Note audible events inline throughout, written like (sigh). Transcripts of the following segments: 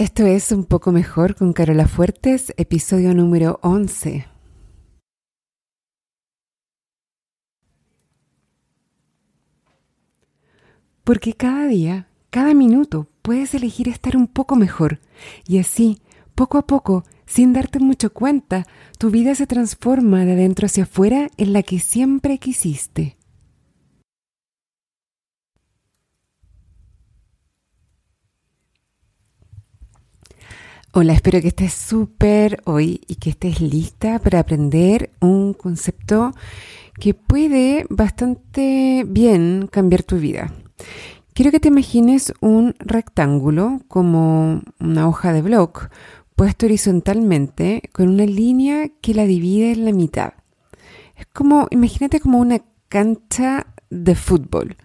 Esto es Un poco mejor con Carola Fuertes, episodio número 11. Porque cada día, cada minuto, puedes elegir estar un poco mejor y así, poco a poco, sin darte mucho cuenta, tu vida se transforma de adentro hacia afuera en la que siempre quisiste. Hola, espero que estés súper hoy y que estés lista para aprender un concepto que puede bastante bien cambiar tu vida. Quiero que te imagines un rectángulo como una hoja de blog puesto horizontalmente con una línea que la divide en la mitad. Es como, imagínate como una cancha de fútbol.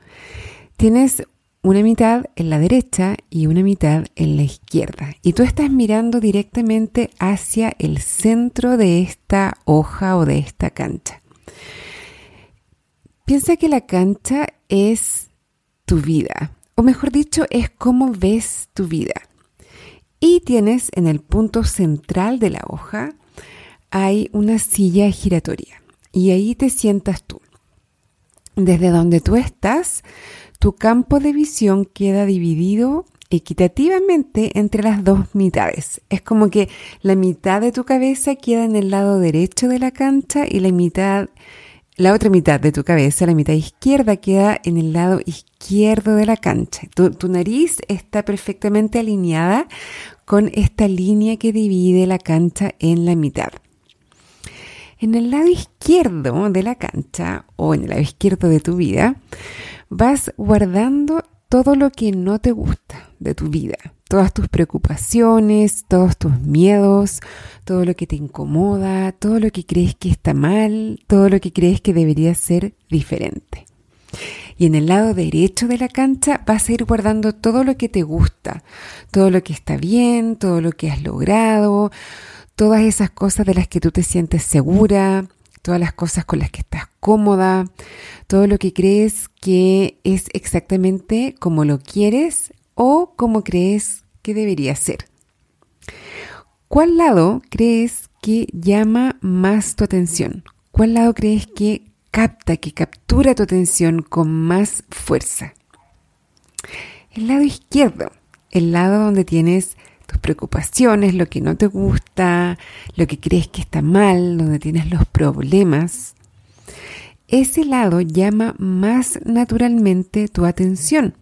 Tienes una mitad en la derecha y una mitad en la izquierda. Y tú estás mirando directamente hacia el centro de esta hoja o de esta cancha. Piensa que la cancha es tu vida, o mejor dicho, es cómo ves tu vida. Y tienes en el punto central de la hoja, hay una silla giratoria. Y ahí te sientas tú. Desde donde tú estás, tu campo de visión queda dividido equitativamente entre las dos mitades. Es como que la mitad de tu cabeza queda en el lado derecho de la cancha y la mitad, la otra mitad de tu cabeza, la mitad izquierda, queda en el lado izquierdo de la cancha. Tu, tu nariz está perfectamente alineada con esta línea que divide la cancha en la mitad. En el lado izquierdo de la cancha o en el lado izquierdo de tu vida, vas guardando todo lo que no te gusta de tu vida, todas tus preocupaciones, todos tus miedos, todo lo que te incomoda, todo lo que crees que está mal, todo lo que crees que debería ser diferente. Y en el lado derecho de la cancha vas a ir guardando todo lo que te gusta, todo lo que está bien, todo lo que has logrado, todas esas cosas de las que tú te sientes segura, todas las cosas con las que estás cómoda, todo lo que crees que es exactamente como lo quieres o como crees que debería ser. ¿Cuál lado crees que llama más tu atención? ¿Cuál lado crees que capta, que captura tu atención con más fuerza? El lado izquierdo, el lado donde tienes preocupaciones, lo que no te gusta, lo que crees que está mal, donde tienes los problemas, ese lado llama más naturalmente tu atención.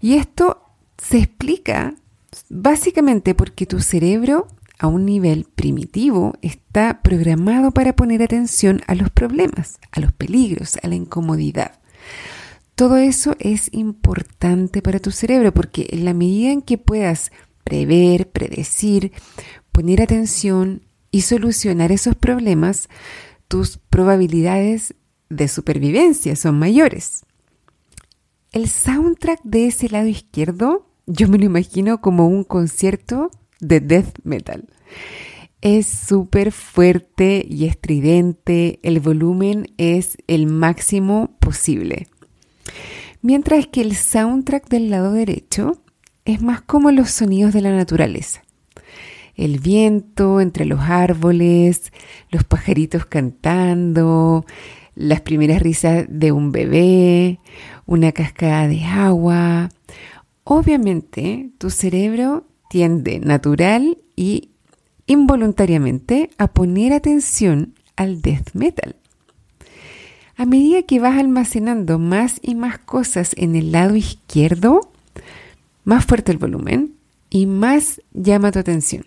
Y esto se explica básicamente porque tu cerebro a un nivel primitivo está programado para poner atención a los problemas, a los peligros, a la incomodidad. Todo eso es importante para tu cerebro porque en la medida en que puedas prever, predecir, poner atención y solucionar esos problemas, tus probabilidades de supervivencia son mayores. El soundtrack de ese lado izquierdo, yo me lo imagino como un concierto de death metal. Es súper fuerte y estridente, el volumen es el máximo posible. Mientras que el soundtrack del lado derecho es más como los sonidos de la naturaleza. El viento entre los árboles, los pajaritos cantando, las primeras risas de un bebé, una cascada de agua. Obviamente tu cerebro tiende natural y involuntariamente a poner atención al death metal. A medida que vas almacenando más y más cosas en el lado izquierdo, más fuerte el volumen y más llama tu atención.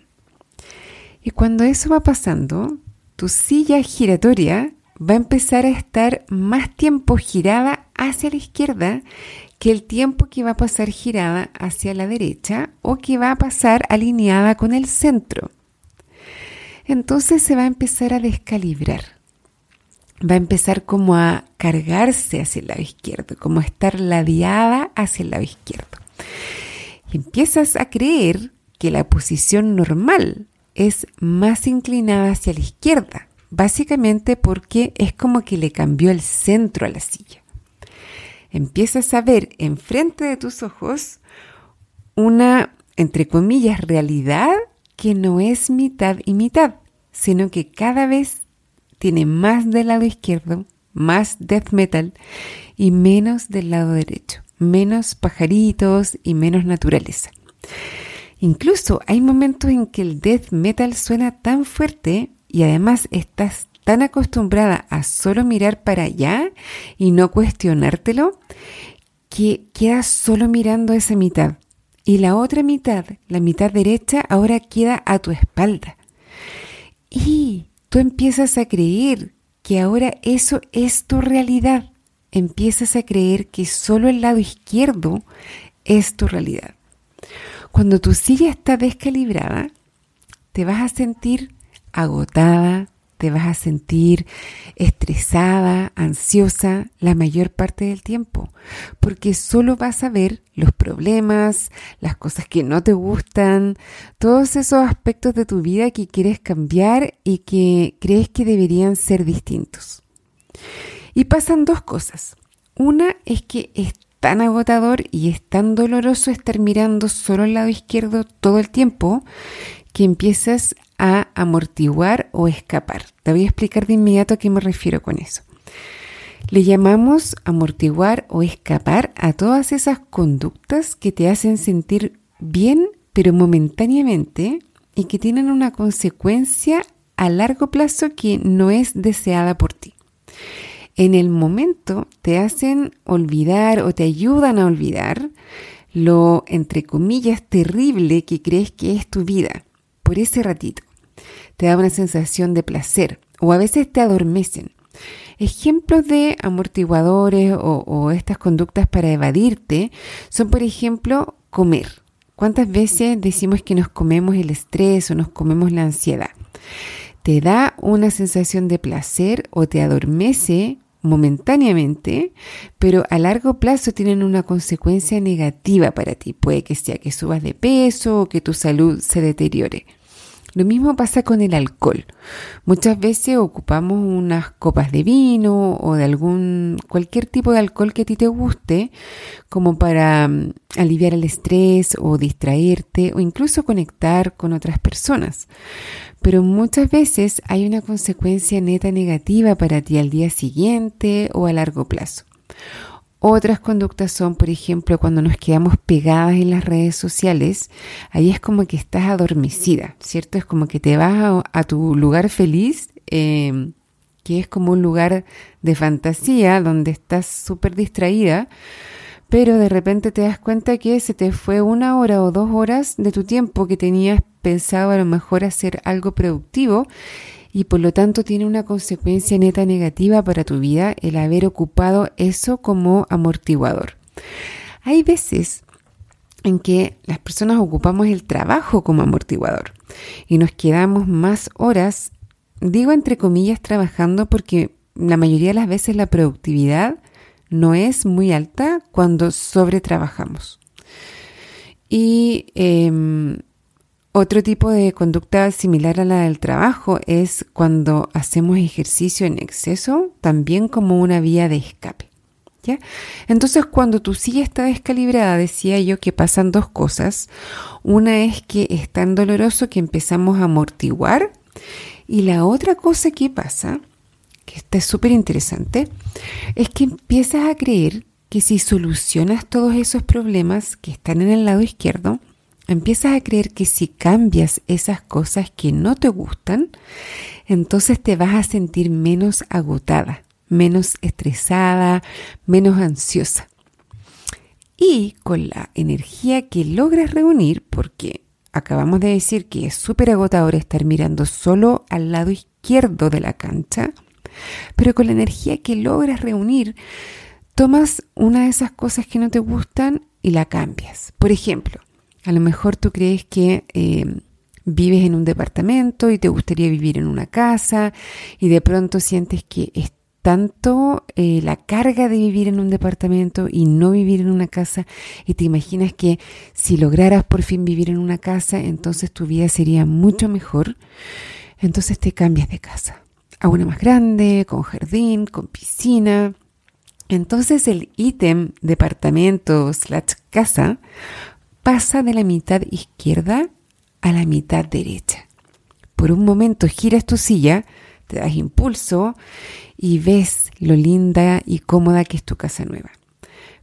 Y cuando eso va pasando, tu silla giratoria va a empezar a estar más tiempo girada hacia la izquierda que el tiempo que va a pasar girada hacia la derecha o que va a pasar alineada con el centro. Entonces se va a empezar a descalibrar. Va a empezar como a cargarse hacia el lado izquierdo, como a estar ladeada hacia el lado izquierdo empiezas a creer que la posición normal es más inclinada hacia la izquierda, básicamente porque es como que le cambió el centro a la silla. Empiezas a ver enfrente de tus ojos una entre comillas, realidad que no es mitad y mitad, sino que cada vez tiene más del lado izquierdo, más death metal y menos del lado derecho, menos pajaritos y menos naturaleza. Incluso hay momentos en que el death metal suena tan fuerte y además estás tan acostumbrada a solo mirar para allá y no cuestionártelo que quedas solo mirando esa mitad. Y la otra mitad, la mitad derecha, ahora queda a tu espalda. Y tú empiezas a creer que ahora eso es tu realidad. Empiezas a creer que solo el lado izquierdo es tu realidad. Cuando tu silla está descalibrada, te vas a sentir agotada, te vas a sentir estresada, ansiosa la mayor parte del tiempo, porque solo vas a ver los problemas, las cosas que no te gustan, todos esos aspectos de tu vida que quieres cambiar y que crees que deberían ser distintos. Y pasan dos cosas. Una es que es tan agotador y es tan doloroso estar mirando solo el lado izquierdo todo el tiempo que empiezas a amortiguar o escapar. Te voy a explicar de inmediato a qué me refiero con eso. Le llamamos amortiguar o escapar a todas esas conductas que te hacen sentir bien, pero momentáneamente, y que tienen una consecuencia a largo plazo que no es deseada por ti. En el momento te hacen olvidar o te ayudan a olvidar lo, entre comillas, terrible que crees que es tu vida por ese ratito. Te da una sensación de placer o a veces te adormecen. Ejemplos de amortiguadores o, estas conductas para evadirte son, por ejemplo, comer. ¿Cuántas veces decimos que nos comemos el estrés o nos comemos la ansiedad? Te da una sensación de placer o te adormece momentáneamente, pero a largo plazo tienen una consecuencia negativa para ti. Puede que sea que subas de peso o que tu salud se deteriore. Lo mismo pasa con el alcohol. Muchas veces ocupamos unas copas de vino o de algún cualquier tipo de alcohol que a ti te guste como para mm, aliviar el estrés o distraerte o incluso conectar con otras personas. Pero muchas veces hay una consecuencia neta negativa para ti al día siguiente o a largo plazo. Otras conductas son, por ejemplo, cuando nos quedamos pegadas en las redes sociales, ahí es como que estás adormecida, ¿cierto? Es como que te vas a, tu lugar feliz, em, que es como un lugar de fantasía, donde estás súper distraída, pero de repente te das cuenta que se te fue una hora o dos horas de tu tiempo que tenías pensado a lo mejor hacer algo productivo y por lo tanto tiene una consecuencia neta negativa para tu vida el haber ocupado eso como amortiguador. Hay veces en que las personas ocupamos el trabajo como amortiguador y nos quedamos más horas, digo entre comillas, trabajando porque la mayoría de las veces la productividad no es muy alta cuando sobretrabajamos. Y em, otro tipo de conducta similar a la del trabajo es cuando hacemos ejercicio en exceso, también como una vía de escape. ¿ya? Entonces, cuando tu silla está descalibrada, decía yo que pasan dos cosas. Una es que es tan doloroso que empezamos a amortiguar. Y la otra cosa que pasa, que está súper interesante, es que empiezas a creer que si solucionas todos esos problemas que están en el lado izquierdo, empiezas a creer que si cambias esas cosas que no te gustan, entonces te vas a sentir menos agotada, menos estresada, menos ansiosa. Y con la energía que logras reunir, porque acabamos de decir que es súper agotador estar mirando solo al lado izquierdo de la cancha, pero con la energía que logras reunir, tomas una de esas cosas que no te gustan y la cambias. Por ejemplo, a lo mejor tú crees que eh, vives en un departamento y te gustaría vivir en una casa y de pronto sientes que es tanto eh, la carga de vivir en un departamento y no vivir en una casa y te imaginas que si lograras por fin vivir en una casa, entonces tu vida sería mucho mejor. Entonces te cambias de casa a una más grande, con jardín, con piscina. Entonces el ítem departamento slash casa pasa de la mitad izquierda a la mitad derecha. Por un momento giras tu silla, te das impulso y ves lo linda y cómoda que es tu casa nueva.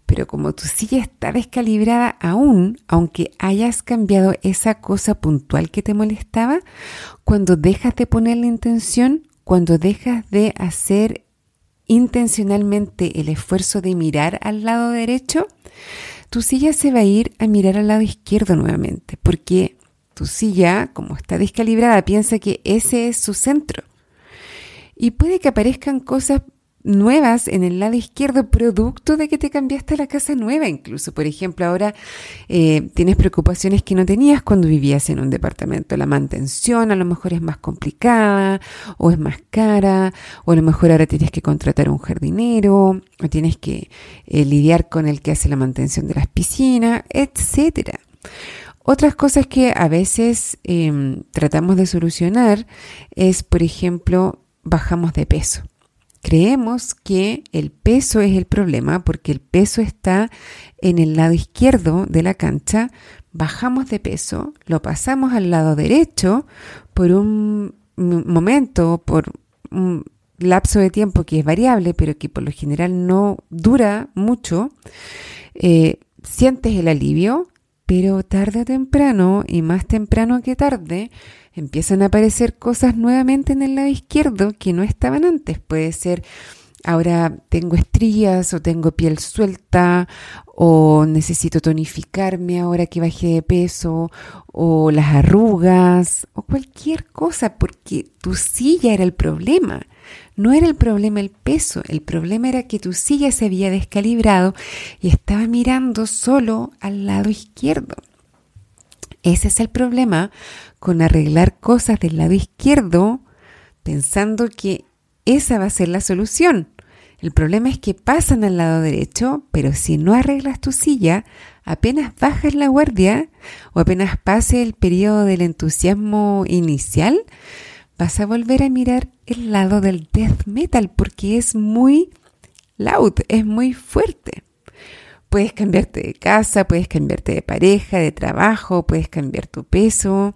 Pero como tu silla está descalibrada aún, aunque hayas cambiado esa cosa puntual que te molestaba, cuando dejas de poner la intención, cuando dejas de hacer intencionalmente el esfuerzo de mirar al lado derecho, tu silla se va a ir a mirar al lado izquierdo nuevamente, porque tu silla, como está descalibrada, piensa que ese es su centro. Y puede que aparezcan cosas nuevas en el lado izquierdo, producto de que te cambiaste a la casa nueva incluso. Por ejemplo, ahora eh, tienes preocupaciones que no tenías cuando vivías en un departamento. La mantención a lo mejor es más complicada o es más cara, o a lo mejor ahora tienes que contratar un jardinero, o tienes que eh, lidiar con el que hace la mantención de las piscinas, etcétera. Otras cosas que a veces em, tratamos de solucionar es, por ejemplo, bajamos de peso. Creemos que el peso es el problema porque el peso está en el lado izquierdo de la cancha. Bajamos de peso, lo pasamos al lado derecho por un momento, por un lapso de tiempo que es variable, pero que por lo general no dura mucho. Eh, sientes el alivio, pero tarde o temprano, y más temprano que tarde, empiezan a aparecer cosas nuevamente en el lado izquierdo que no estaban antes. Puede ser ahora tengo estrías o tengo piel suelta o necesito tonificarme ahora que bajé de peso o las arrugas o cualquier cosa porque tu silla era el problema. No era el problema el peso, el problema era que tu silla se había descalibrado y estaba mirando solo al lado izquierdo. Ese es el problema con arreglar cosas del lado izquierdo pensando que esa va a ser la solución. El problema es que pasan al lado derecho, pero si no arreglas tu silla, apenas bajas la guardia o apenas pase el periodo del entusiasmo inicial, vas a volver a mirar el lado del death metal porque es muy loud, es muy fuerte. Puedes cambiarte de casa, puedes cambiarte de pareja, de trabajo, puedes cambiar tu peso.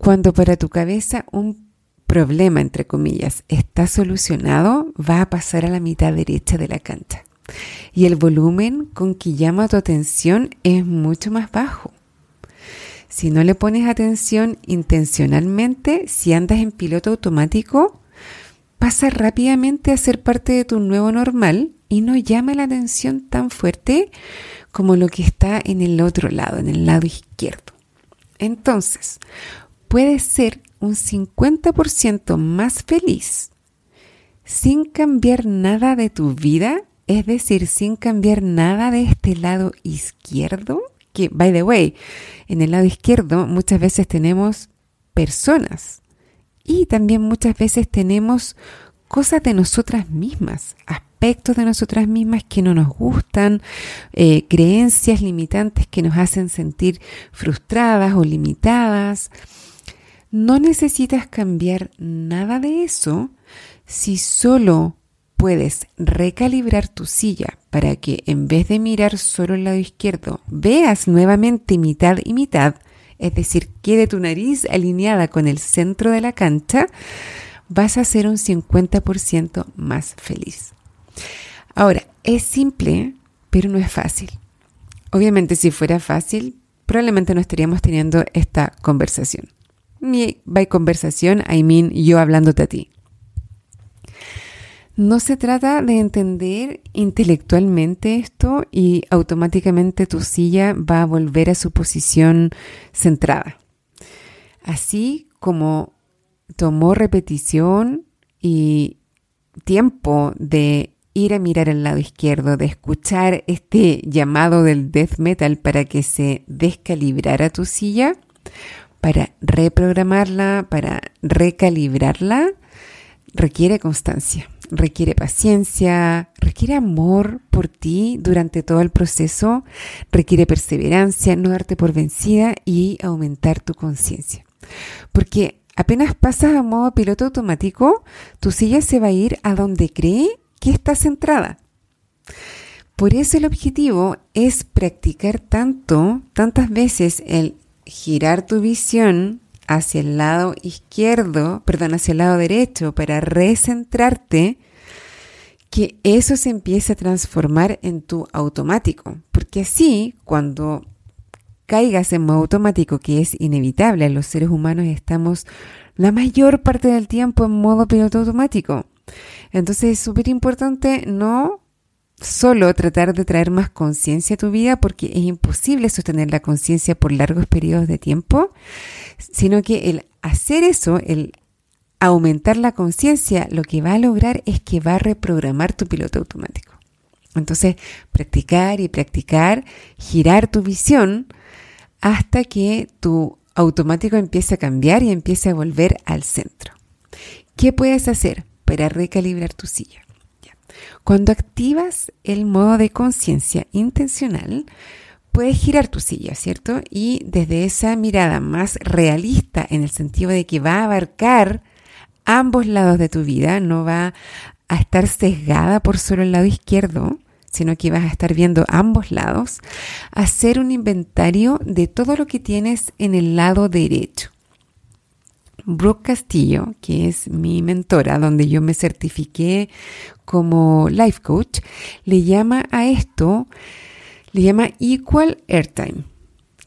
Cuando para tu cabeza un problema, entre comillas, está solucionado, va a pasar a la mitad derecha de la cancha. Y el volumen con que llama tu atención es mucho más bajo. Si no le pones atención intencionalmente, si andas en piloto automático, pasa rápidamente a ser parte de tu nuevo normal y no llama la atención tan fuerte como lo que está en el otro lado, en el lado izquierdo. Entonces, puedes ser un 50% más feliz sin cambiar nada de tu vida, es decir, sin cambiar nada de este lado izquierdo, que, by the way, en el lado izquierdo muchas veces tenemos personas y también muchas veces tenemos cosas de nosotras mismas, aspectos de nosotras mismas que no nos gustan, eh, creencias limitantes que nos hacen sentir frustradas o limitadas. No necesitas cambiar nada de eso si solo puedes recalibrar tu silla para que en vez de mirar solo el lado izquierdo, veas nuevamente mitad y mitad, es decir, quede tu nariz alineada con el centro de la cancha, vas a ser un 50% más feliz. Ahora, es simple, pero no es fácil. Obviamente, si fuera fácil, probablemente no estaríamos teniendo esta conversación. Mi by conversación, I mean yo hablándote a ti. No se trata de entender intelectualmente esto y automáticamente tu silla va a volver a su posición centrada. Así como tomó repetición y tiempo de ir a mirar al lado izquierdo, de escuchar este llamado del death metal para que se descalibrara tu silla, para reprogramarla, para recalibrarla, requiere constancia, requiere paciencia, requiere amor por ti durante todo el proceso, requiere perseverancia, no darte por vencida y aumentar tu conciencia. Porque apenas pasas a modo piloto automático, tu silla se va a ir a donde cree que está centrada. Por eso el objetivo es practicar tanto, tantas veces el girar tu visión hacia el lado izquierdo, perdón, hacia el lado derecho para recentrarte, que eso se empiece a transformar en tu automático. Porque así, cuando caigas en modo automático, que es inevitable, los seres humanos estamos la mayor parte del tiempo en modo piloto automático. Entonces es súper importante no solo tratar de traer más conciencia a tu vida, porque es imposible sostener la conciencia por largos periodos de tiempo, sino que el hacer eso, el aumentar la conciencia, lo que va a lograr es que va a reprogramar tu piloto automático. Entonces, practicar y practicar, girar tu visión hasta que tu automático empiece a cambiar y empiece a volver al centro. ¿Qué puedes hacer para recalibrar tu silla? Cuando activas el modo de conciencia intencional, puedes girar tu silla, ¿cierto? Y desde esa mirada más realista, en el sentido de que va a abarcar ambos lados de tu vida, no va a estar sesgada por solo el lado izquierdo, sino que vas a estar viendo ambos lados, hacer un inventario de todo lo que tienes en el lado derecho. Brooke Castillo, que es mi mentora, donde yo me certifiqué como life coach, le llama a esto, le llama equal airtime,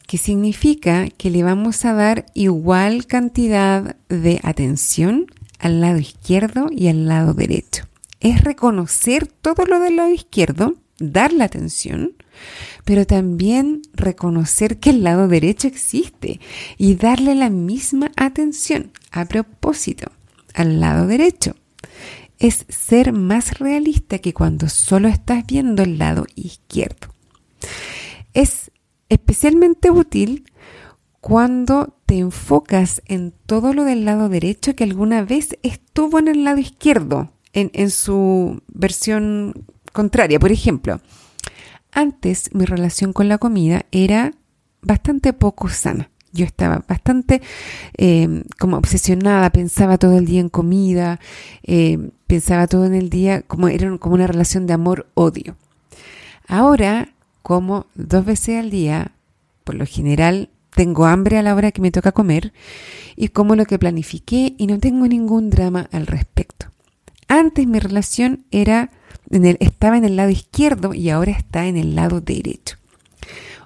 que significa que le vamos a dar igual cantidad de atención al lado izquierdo y al lado derecho. Es reconocer todo lo del lado izquierdo, dar la atención, pero también reconocer que el lado derecho existe y darle la misma atención a propósito al lado derecho. Es ser más realista que cuando solo estás viendo el lado izquierdo. Es especialmente útil cuando te enfocas en todo lo del lado derecho que alguna vez estuvo en el lado izquierdo, en, su versión contraria. Por ejemplo, antes mi relación con la comida era bastante poco sana. Yo estaba bastante eh, como obsesionada, pensaba todo el día en comida, eh, pensaba todo en el día como era como una relación de amor-odio. Ahora, como dos veces al día, por lo general tengo hambre a la hora que me toca comer y como lo que planifiqué y no tengo ningún drama al respecto. Antes mi relación era estaba en el lado izquierdo y ahora está en el lado derecho.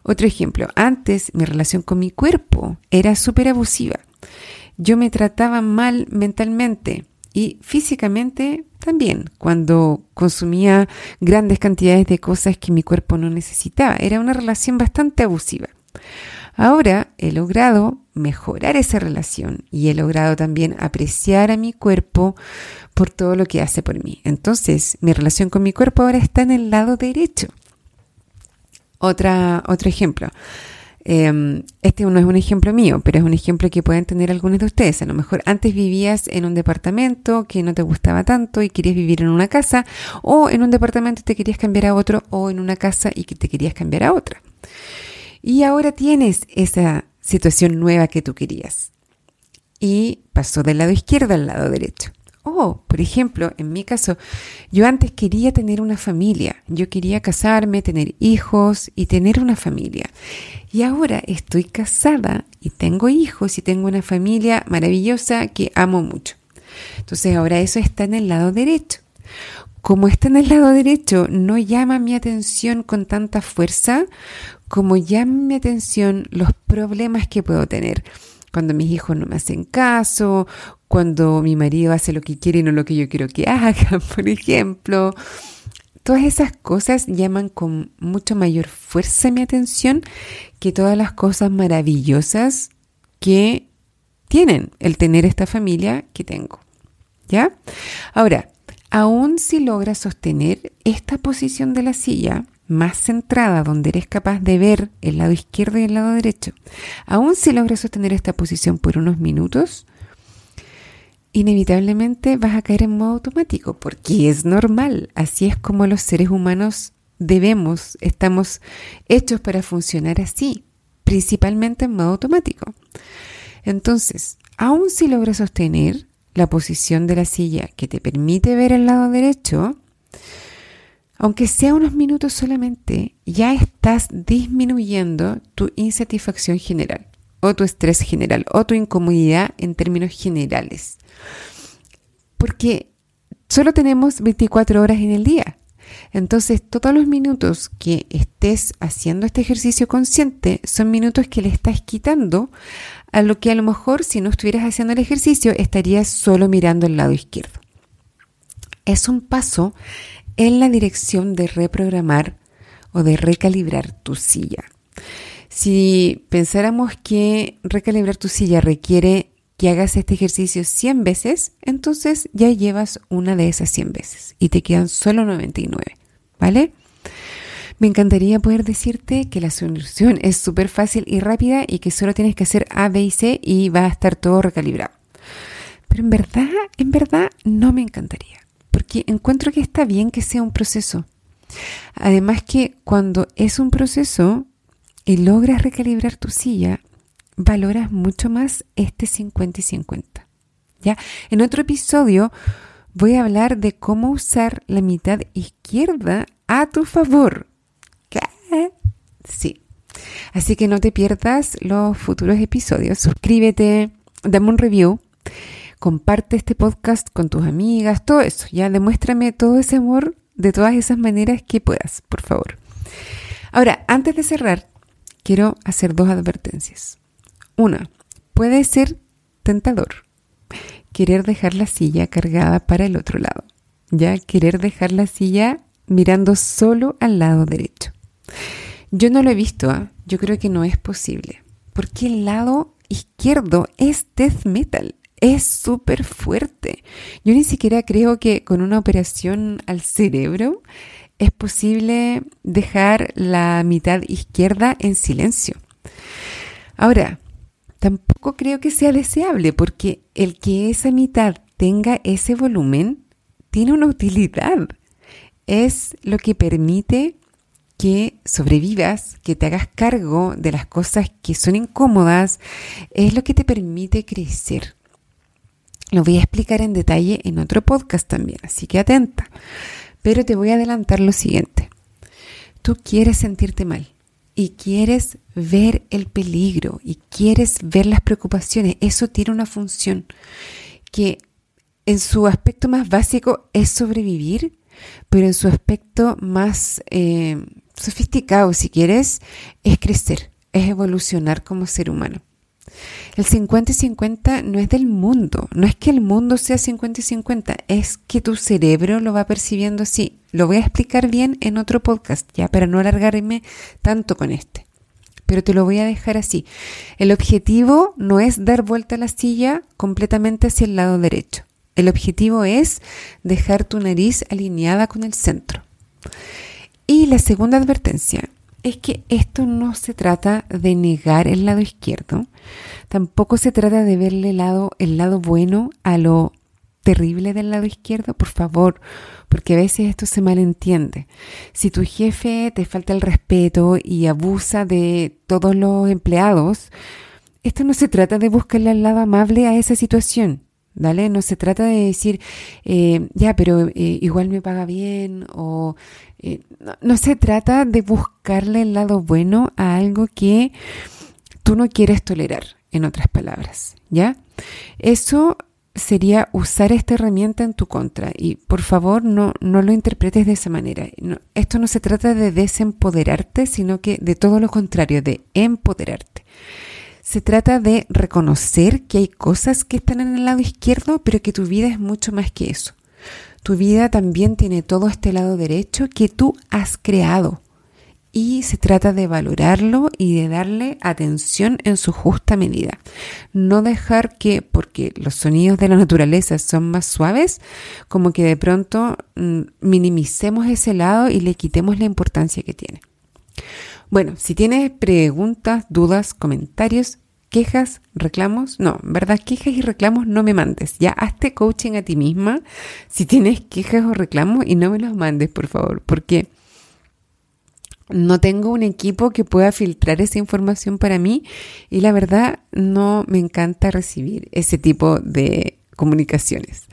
Otro ejemplo, antes mi relación con mi cuerpo era súper abusiva. Yo me trataba mal mentalmente y físicamente también cuando consumía grandes cantidades de cosas que mi cuerpo no necesitaba. Era una relación bastante abusiva. Ahora he logrado mejorar esa relación y he logrado también apreciar a mi cuerpo por todo lo que hace por mí. Entonces, mi relación con mi cuerpo ahora está en el lado derecho. Otra, otro ejemplo. Em, este no es un ejemplo mío, pero es un ejemplo que pueden tener algunos de ustedes. A lo mejor antes vivías en un departamento que no te gustaba tanto y querías vivir en una casa, o en un departamento te querías cambiar a otro, o en una casa y que te querías cambiar a otra. Y ahora tienes esa situación nueva que tú querías. Y pasó del lado izquierdo al lado derecho. Oh, por ejemplo, en mi caso, yo antes quería tener una familia, yo quería casarme, tener hijos y tener una familia. Y ahora estoy casada y tengo hijos y tengo una familia maravillosa que amo mucho. Entonces ahora eso está en el lado derecho. Como está en el lado derecho, no llama mi atención con tanta fuerza como llama mi atención los problemas que puedo tener cuando mis hijos no me hacen caso, cuando mi marido hace lo que quiere y no lo que yo quiero que haga, (laughs) por ejemplo. Todas esas cosas llaman con mucho mayor fuerza mi atención que todas las cosas maravillosas que tienen el tener esta familia que tengo. ¿Ya? Ahora, aún si logras sostener esta posición de la silla, más centrada, donde eres capaz de ver el lado izquierdo y el lado derecho, aún si logras sostener esta posición por unos minutos, inevitablemente vas a caer en modo automático, porque es normal, así es como los seres humanos debemos, estamos hechos para funcionar así, principalmente en modo automático. Entonces, aún si logras sostener la posición de la silla que te permite ver el lado derecho, aunque sea unos minutos solamente, ya estás disminuyendo tu insatisfacción general o tu estrés general o tu incomodidad en términos generales. Porque solo tenemos 24 horas en el día. Entonces, todos los minutos que estés haciendo este ejercicio consciente son minutos que le estás quitando a lo que a lo mejor si no estuvieras haciendo el ejercicio estarías solo mirando el lado izquierdo. Es un paso en la dirección de reprogramar o de recalibrar tu silla. Si pensáramos que recalibrar tu silla requiere que hagas este ejercicio 100 veces, entonces ya llevas una de esas 100 veces y te quedan solo 99, ¿vale? Me encantaría poder decirte que la solución es súper fácil y rápida y que solo tienes que hacer A, B y C y va a estar todo recalibrado. Pero en verdad, en verdad, no me encantaría porque encuentro que está bien que sea un proceso. Además que cuando es un proceso y logras recalibrar tu silla, valoras mucho más este 50 y 50. ¿Ya? En otro episodio voy a hablar de cómo usar la mitad izquierda a tu favor. Sí. Así que no te pierdas los futuros episodios. Suscríbete, dame un review comparte este podcast con tus amigas, todo eso, ya demuéstrame todo ese amor de todas esas maneras que puedas, por favor. Ahora, antes de cerrar, quiero hacer dos advertencias. Una, puede ser tentador querer dejar la silla cargada para el otro lado, ya querer dejar la silla mirando solo al lado derecho. Yo no lo he visto, ¿ah? yo creo que no es posible, porque el lado izquierdo es death metal es súper fuerte. Yo ni siquiera creo que con una operación al cerebro es posible dejar la mitad izquierda en silencio. Ahora, tampoco creo que sea deseable porque el que esa mitad tenga ese volumen tiene una utilidad. Es lo que permite que sobrevivas, que te hagas cargo de las cosas que son incómodas, es lo que te permite crecer. Lo voy a explicar en detalle en otro podcast también, así que atenta. Pero te voy a adelantar lo siguiente. Tú quieres sentirte mal y quieres ver el peligro y quieres ver las preocupaciones. Eso tiene una función que en su aspecto más básico es sobrevivir, pero en su aspecto más eh, sofisticado, si quieres, es crecer, es evolucionar como ser humano. El 50 y 50 no es del mundo, no es que el mundo sea 50 y 50, es que tu cerebro lo va percibiendo así. Lo voy a explicar bien en otro podcast, ya, para no alargarme tanto con este. Pero te lo voy a dejar así. El objetivo no es dar vuelta a la silla completamente hacia el lado derecho. El objetivo es dejar tu nariz alineada con el centro. Y la segunda advertencia es que esto no se trata de negar el lado izquierdo, tampoco se trata de verle el lado, el lado bueno a lo terrible del lado izquierdo, por favor, porque a veces esto se malentiende. Si tu jefe te falta el respeto y abusa de todos los empleados, esto no se trata de buscarle el lado amable a esa situación. No se trata de decir, eh, ya, pero eh, igual me paga bien o eh, no, se trata de buscarle el lado bueno a algo que tú no quieres tolerar, en otras palabras, ¿ya? Eso sería usar esta herramienta en tu contra y por favor no, no lo interpretes de esa manera. esto no se trata de desempoderarte, sino que de todo lo contrario, de empoderarte. Se trata de reconocer que hay cosas que están en el lado izquierdo, pero que tu vida es mucho más que eso. Tu vida también tiene todo este lado derecho que tú has creado. Y se trata de valorarlo y de darle atención en su justa medida. No dejar que, porque los sonidos de la naturaleza son más suaves, como que de pronto mm, minimicemos ese lado y le quitemos la importancia que tiene. Bueno, si tienes preguntas, dudas, comentarios, quejas, reclamos, no, verdad, quejas y reclamos no me mandes. Ya hazte coaching a ti misma si tienes quejas o reclamos y no me los mandes, por favor, porque no tengo un equipo que pueda filtrar esa información para mí y la verdad no me encanta recibir ese tipo de comunicaciones.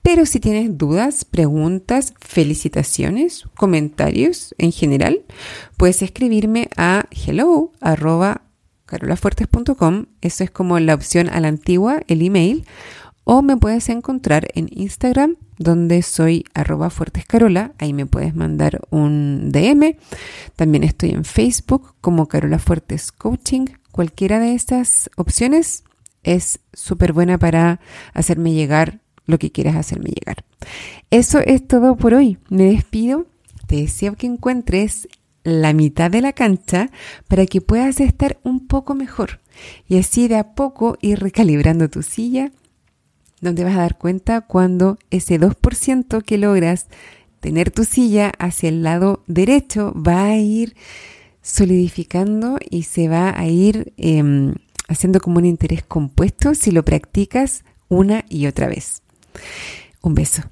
Pero si tienes dudas, preguntas, felicitaciones, comentarios en general, puedes escribirme a hello carolafuertes.com. Eso es como la opción a la antigua, el email. O me puedes encontrar en Instagram, donde soy arroba fuertescarola. Ahí me puedes mandar un DM. También estoy en Facebook como Carola Fuertes Coaching. Cualquiera de estas opciones es súper buena para hacerme llegar lo que quieras hacerme llegar. Eso es todo por hoy. Me despido. Te deseo que encuentres la mitad de la cancha para que puedas estar un poco mejor y así de a poco ir recalibrando tu silla, donde vas a dar cuenta cuando ese 2% que logras tener tu silla hacia el lado derecho va a ir solidificando y se va a ir em, haciendo como un interés compuesto si lo practicas una y otra vez. Un beso.